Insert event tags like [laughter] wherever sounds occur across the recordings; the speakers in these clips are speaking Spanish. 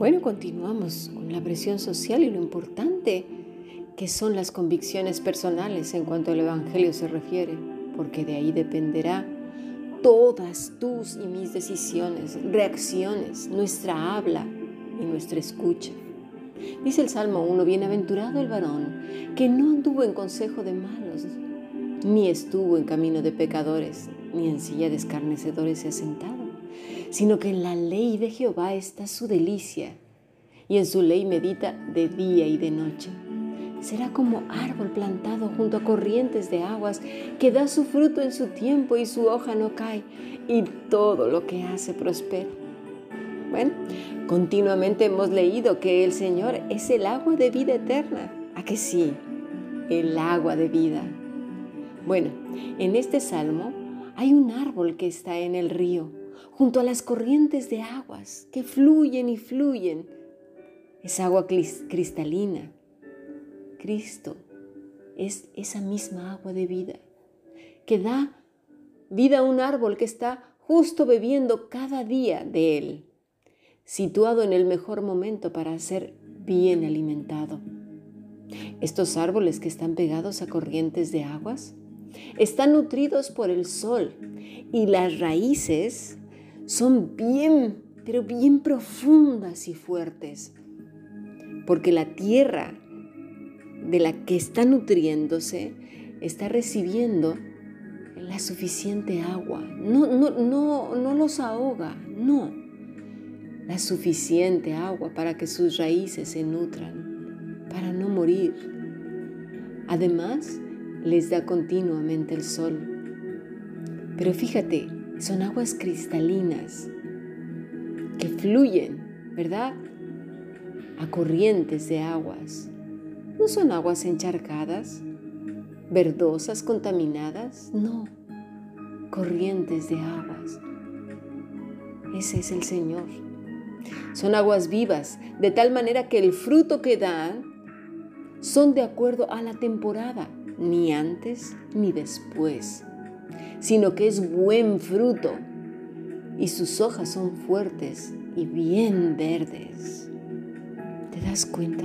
Bueno, continuamos con la presión social y lo importante que son las convicciones personales en cuanto al Evangelio se refiere, porque de ahí dependerá todas tus y mis decisiones, reacciones, nuestra habla y nuestra escucha. Dice el Salmo 1, bienaventurado el varón que no anduvo en consejo de malos, ni estuvo en camino de pecadores, ni en silla de escarnecedores se ha sentado, sino que en la ley de Jehová está su delicia, y en su ley medita de día y de noche. Será como árbol plantado junto a corrientes de aguas, que da su fruto en su tiempo y su hoja no cae, y todo lo que hace prospera. Bueno, continuamente hemos leído que el Señor es el agua de vida eterna. ¿A que sí? El agua de vida. Bueno, en este salmo hay un árbol que está en el río, junto a las corrientes de aguas que fluyen y fluyen. Es agua cristalina. Cristo es esa misma agua de vida que da vida a un árbol que está justo bebiendo cada día de él situado en el mejor momento para ser bien alimentado. Estos árboles que están pegados a corrientes de aguas están nutridos por el sol y las raíces son bien, pero bien profundas y fuertes, porque la tierra de la que está nutriéndose está recibiendo la suficiente agua. No, no, no, no los ahoga, no la suficiente agua para que sus raíces se nutran, para no morir. Además, les da continuamente el sol. Pero fíjate, son aguas cristalinas que fluyen, ¿verdad? A corrientes de aguas. No son aguas encharcadas, verdosas, contaminadas, no. Corrientes de aguas. Ese es el Señor. Son aguas vivas, de tal manera que el fruto que dan son de acuerdo a la temporada, ni antes ni después, sino que es buen fruto y sus hojas son fuertes y bien verdes. ¿Te das cuenta?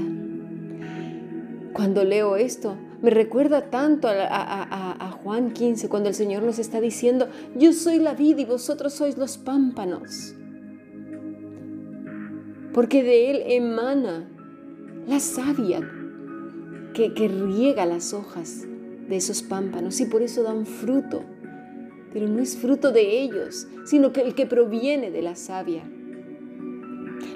Cuando leo esto, me recuerda tanto a, Juan 15, cuando el Señor nos está diciendo, yo soy la vid y vosotros sois los pámpanos porque de él emana la savia que, riega las hojas de esos pámpanos y por eso dan fruto. Pero no es fruto de ellos, sino que el que proviene de la savia.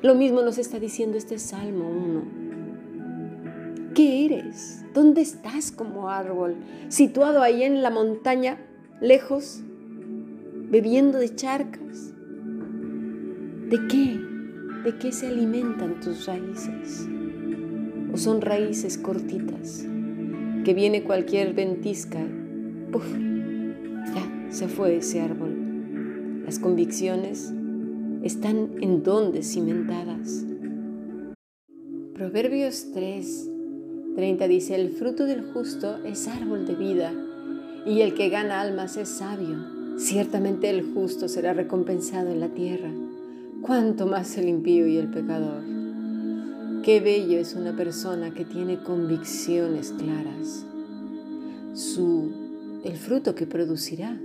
Lo mismo nos está diciendo este Salmo 1. ¿Qué eres? ¿Dónde estás como árbol? Situado ahí en la montaña, lejos, bebiendo de charcas. ¿De qué? ¿De qué se alimentan tus raíces? ¿O son raíces cortitas? Que viene cualquier ventisca, ¡puf! Ya se fue ese árbol. Las convicciones están en donde cimentadas. Proverbios 3, 30 dice, el fruto del justo es árbol de vida y el que gana almas es sabio. Ciertamente el justo será recompensado en la tierra cuánto más el impío y el pecador. Qué bello es una persona que tiene convicciones claras. Su, el fruto que producirá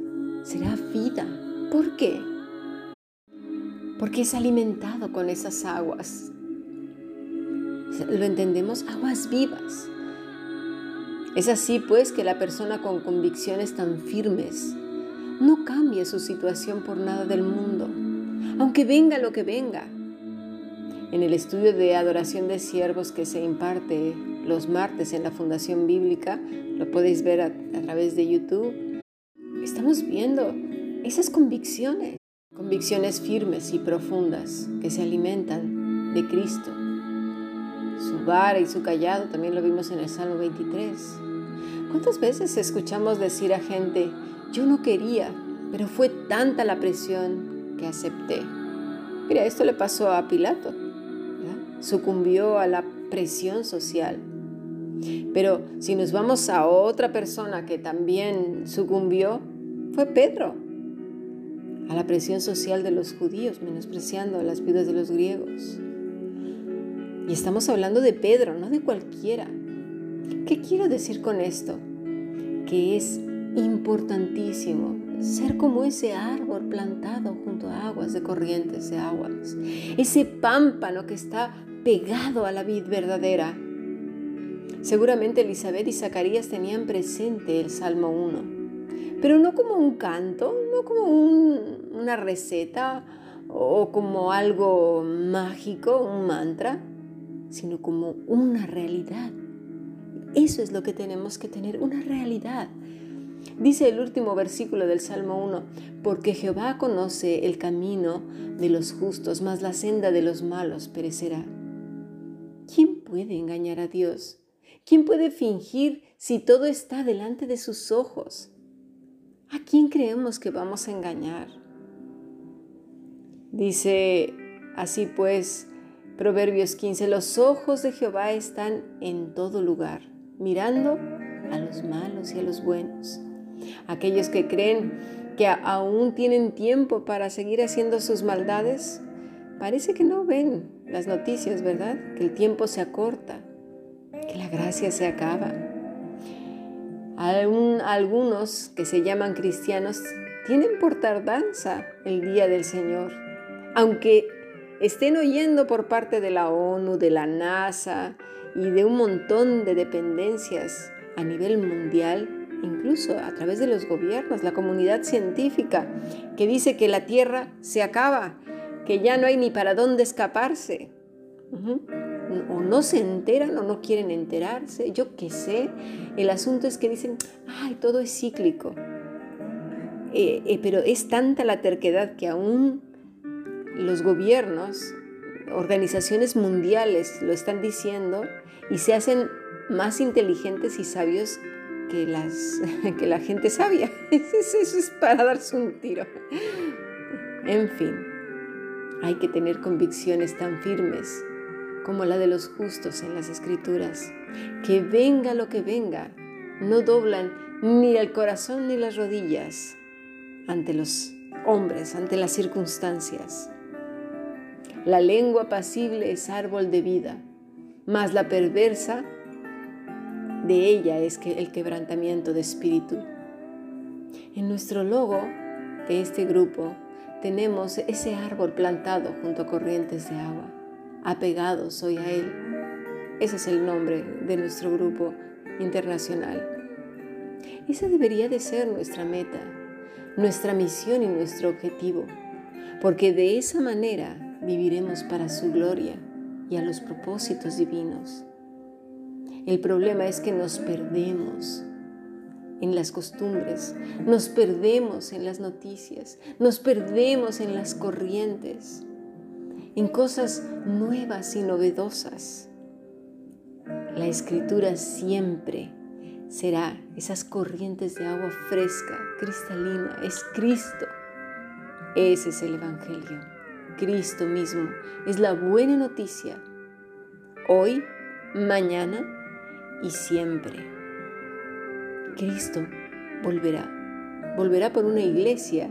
será vida. ¿Por qué? Porque es alimentado con esas aguas. Lo entendemos, aguas vivas. Es así pues que la persona con convicciones tan firmes no cambia su situación por nada del mundo aunque venga lo que venga. En el estudio de adoración de siervos que se imparte los martes en la Fundación Bíblica, lo podéis ver a, través de YouTube, estamos viendo esas convicciones, convicciones firmes y profundas que se alimentan de Cristo. Su vara y su callado también lo vimos en el Salmo 23. ¿Cuántas veces escuchamos decir a gente, yo no quería, pero fue tanta la presión que acepté. Mira, esto le pasó a Pilato. Sucumbió a la presión social. Pero si nos vamos a otra persona que también sucumbió, fue Pedro. A la presión social de los judíos, menospreciando las vidas de los griegos. Y estamos hablando de Pedro, no de cualquiera. ¿Qué quiero decir con esto? Que es importantísimo ser como ese árbol plantado junto a aguas de corrientes de aguas, ese pámpano que está pegado a la vid verdadera. Seguramente Elizabeth y Zacarías tenían presente el Salmo 1, pero no como un canto, no como una receta o como algo mágico, un mantra, sino como una realidad. Eso es lo que tenemos que tener, una realidad. Dice el último versículo del Salmo 1, porque Jehová conoce el camino de los justos, mas la senda de los malos perecerá. ¿Quién puede engañar a Dios? ¿Quién puede fingir si todo está delante de sus ojos? ¿A quién creemos que vamos a engañar? Dice así pues Proverbios 15, los ojos de Jehová están en todo lugar, mirando a los malos y a los buenos. Aquellos que creen que aún tienen tiempo para seguir haciendo sus maldades, parece que no ven las noticias, ¿verdad? Que el tiempo se acorta, que la gracia se acaba. algunos que se llaman cristianos tienen por tardanza el día del Señor, aunque estén oyendo por parte de la ONU, de la NASA y de un montón de dependencias a nivel mundial incluso a través de los gobiernos, la comunidad científica, que dice que la Tierra se acaba, que ya no hay ni para dónde escaparse. O no se enteran o no quieren enterarse, yo qué sé. El asunto es que dicen, ay, todo es cíclico. Eh, eh, pero es tanta la terquedad que aún los gobiernos, organizaciones mundiales lo están diciendo y se hacen más inteligentes y sabios que, las, [laughs] que la gente sabia. [laughs] Eso es para darse un tiro. En fin, hay que tener convicciones tan firmes como la de los justos en las escrituras, que venga lo que venga, no doblan ni el corazón ni las rodillas ante los hombres, ante las circunstancias. La lengua pasible es árbol de vida, mas la perversa de ella es que el quebrantamiento de espíritu. En nuestro logo de este grupo tenemos ese árbol plantado junto a corrientes de agua, apegados hoy a él. Ese es el nombre de nuestro grupo internacional. Esa debería de ser nuestra meta, nuestra misión y nuestro objetivo, porque de esa manera viviremos para su gloria y a los propósitos divinos. El problema es que nos perdemos en las costumbres, nos perdemos en las noticias, nos perdemos en las corrientes, en cosas nuevas y novedosas. La escritura siempre será esas corrientes de agua fresca, cristalina, es Cristo. Ese es el Evangelio. Cristo mismo es la buena noticia. Hoy, mañana y siempre. Cristo volverá, volverá por una iglesia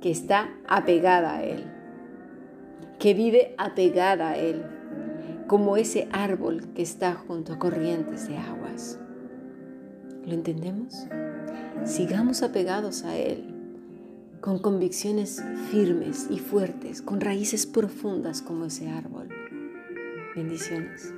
que está apegada a Él, que vive apegada a Él, como ese árbol que está junto a corrientes de aguas. ¿Lo entendemos? Sigamos apegados a Él, con convicciones firmes y fuertes, con raíces profundas como ese árbol. Bendiciones.